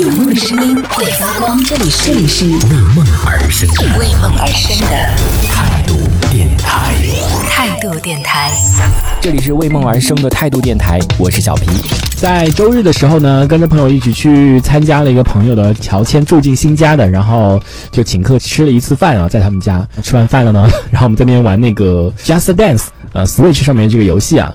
有梦的声音会发光，这里是这里是为梦而生的为梦而生的态度电台。态度电台。这里是为梦而生的态度电台，我是小皮。在周日的时候呢，跟着朋友一起去参加了一个朋友的乔迁住进新家的，然后就请客吃了一次饭啊，在他们家吃完饭了呢，然后我们在那边玩那个 Just Dance，呃，Switch 上面这个游戏啊。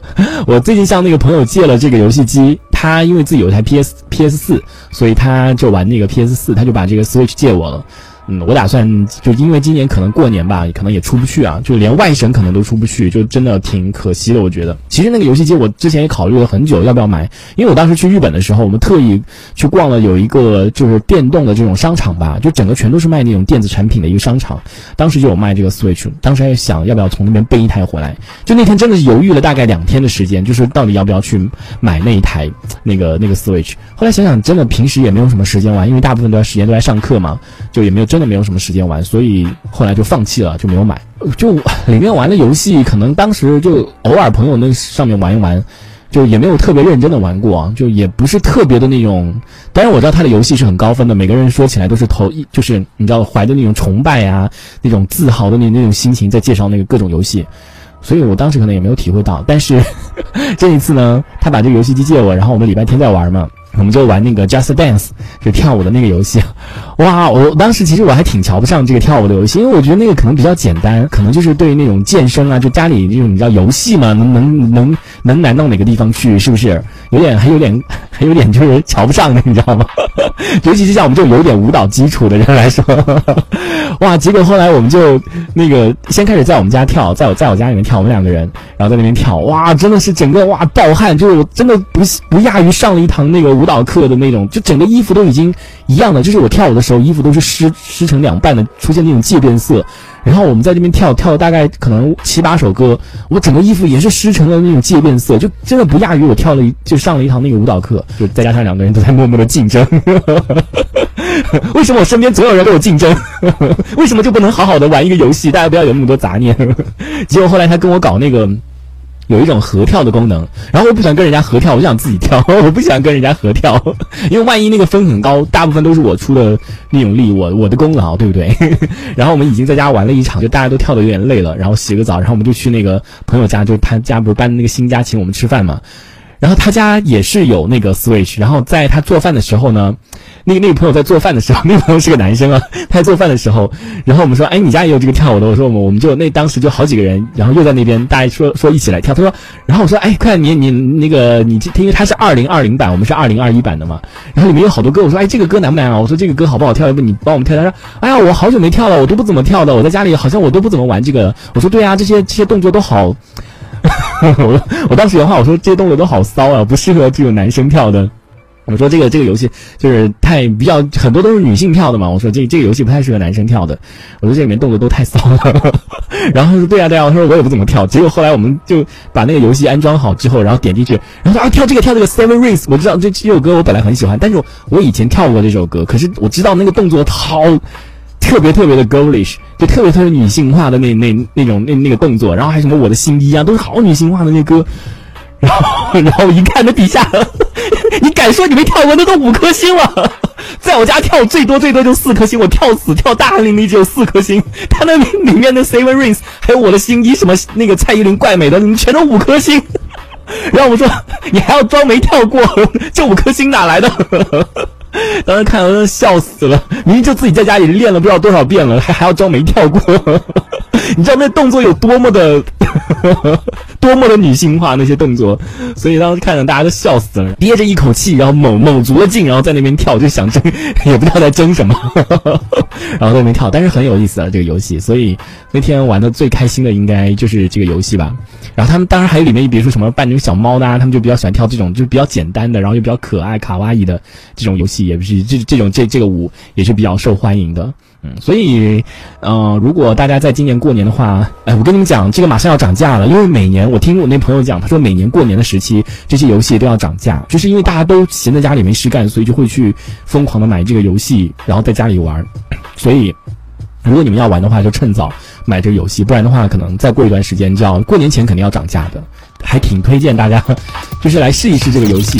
我最近向那个朋友借了这个游戏机，他因为自己有一台 PS PS 四，所以他就玩那个 PS 四，他就把这个 Switch 借我了。嗯，我打算就因为今年可能过年吧，可能也出不去啊，就连外省可能都出不去，就真的挺可惜的。我觉得，其实那个游戏机我之前也考虑了很久要不要买，因为我当时去日本的时候，我们特意去逛了有一个就是电动的这种商场吧，就整个全都是卖那种电子产品的一个商场，当时就有卖这个 Switch，当时还想要不要从那边背一台回来，就那天真的是犹豫了大概两天的时间，就是到底要不要去买那一台那个那个 Switch。后来想想，真的平时也没有什么时间玩，因为大部分都在时间都在上课嘛，就也没有真真的没有什么时间玩，所以后来就放弃了，就没有买。就里面玩的游戏，可能当时就偶尔朋友那上面玩一玩，就也没有特别认真的玩过，就也不是特别的那种。当然我知道他的游戏是很高分的，每个人说起来都是头一，就是你知道怀着那种崇拜啊、那种自豪的那那种心情在介绍那个各种游戏，所以我当时可能也没有体会到。但是 这一次呢，他把这个游戏机借我，然后我们礼拜天在玩嘛。我们就玩那个 Just Dance，就跳舞的那个游戏。哇，我当时其实我还挺瞧不上这个跳舞的游戏，因为我觉得那个可能比较简单，可能就是对于那种健身啊，就家里这种你知道游戏嘛，能能能能难到哪个地方去，是不是？有点还有点还有点就是瞧不上的，你知道吗？尤其是像我们这种有点舞蹈基础的人来说，哇！结果后来我们就那个先开始在我们家跳，在我在我家里面跳，我们两个人，然后在那边跳，哇，真的是整个哇暴汗，就是我真的不不亚于上了一堂那个舞舞蹈课的那种，就整个衣服都已经一样的，就是我跳舞的时候衣服都是湿湿成两半的，出现那种渐变色。然后我们在这边跳跳了大概可能七八首歌，我整个衣服也是湿成了那种渐变色，就真的不亚于我跳了一就上了一堂那个舞蹈课，就再加上两个人都在默默的竞争。为什么我身边总有人跟我竞争？为什么就不能好好的玩一个游戏？大家不要有那么多杂念。结果后来他跟我搞那个。有一种合跳的功能，然后我不喜欢跟人家合跳，我就想自己跳。我不喜欢跟人家合跳，因为万一那个分很高，大部分都是我出的那种力，我我的功劳，对不对？然后我们已经在家玩了一场，就大家都跳的有点累了，然后洗个澡，然后我们就去那个朋友家，就是他家不是搬那个新家，请我们吃饭嘛。然后他家也是有那个 Switch，然后在他做饭的时候呢。那个那个朋友在做饭的时候，那个朋友是个男生啊，他在做饭的时候，然后我们说，哎，你家也有这个跳舞的？我说我们我们就那当时就好几个人，然后又在那边大家说说一起来跳。他说，然后我说，哎，快你你那个你因为他是二零二零版，我们是二零二一版的嘛，然后里面有好多歌，我说，哎，这个歌难不难啊？我说这个歌好不好跳？要不你帮我们跳？他说，哎呀，我好久没跳了，我都不怎么跳的，我在家里好像我都不怎么玩这个。我说，对啊，这些这些动作都好，我我当时原话我说这些动作都好骚啊，不适合这种男生跳的。我说这个这个游戏就是太比较很多都是女性跳的嘛。我说这这个游戏不太适合男生跳的。我说这里面动作都太骚了。然后他说对啊对啊。我说我也不怎么跳。结果后来我们就把那个游戏安装好之后，然后点进去，然后说啊跳这个跳这个 Seven Rings。我知道这这首歌我本来很喜欢，但是我以前跳过这首歌，可是我知道那个动作好特别特别的 girlish，就特别特别女性化的那那那种那那个动作，然后还什么我的新衣啊，都是好女性化的那歌。然后然后我一看那底下。你敢说你没跳过？那都五颗星了，在我家跳最多最多就四颗星，我跳死跳大汗淋漓只有四颗星。他那里面的 Seven Rings，还有我的新衣什么那个蔡依林怪美的，你们全都五颗星。然后我说你还要装没跳过，这五颗星哪来的？当时看到笑死了，明明就自己在家里练了不知道多少遍了，还还要装没跳过。你知道那动作有多么的？多么的女性化那些动作，所以当时看着大家都笑死了，憋着一口气，然后猛猛足了劲，然后在那边跳，就想争，也不知道在争什么，然后在那边跳，但是很有意思啊这个游戏，所以那天玩的最开心的应该就是这个游戏吧。然后他们当然还有里面，比如说什么扮成小猫的啊，他们就比较喜欢跳这种就比较简单的，然后又比较可爱卡哇伊的这种游戏，也不是这这种这这个舞也是比较受欢迎的。嗯，所以，嗯，如果大家在今年过年的话，哎，我跟你们讲，这个马上要涨价了，因为每年我听我那朋友讲，他说每年过年的时期，这些游戏都要涨价，就是因为大家都闲在家里没事干，所以就会去疯狂的买这个游戏，然后在家里玩。所以，如果你们要玩的话，就趁早买这个游戏，不然的话，可能再过一段时间就要过年前肯定要涨价的，还挺推荐大家，就是来试一试这个游戏。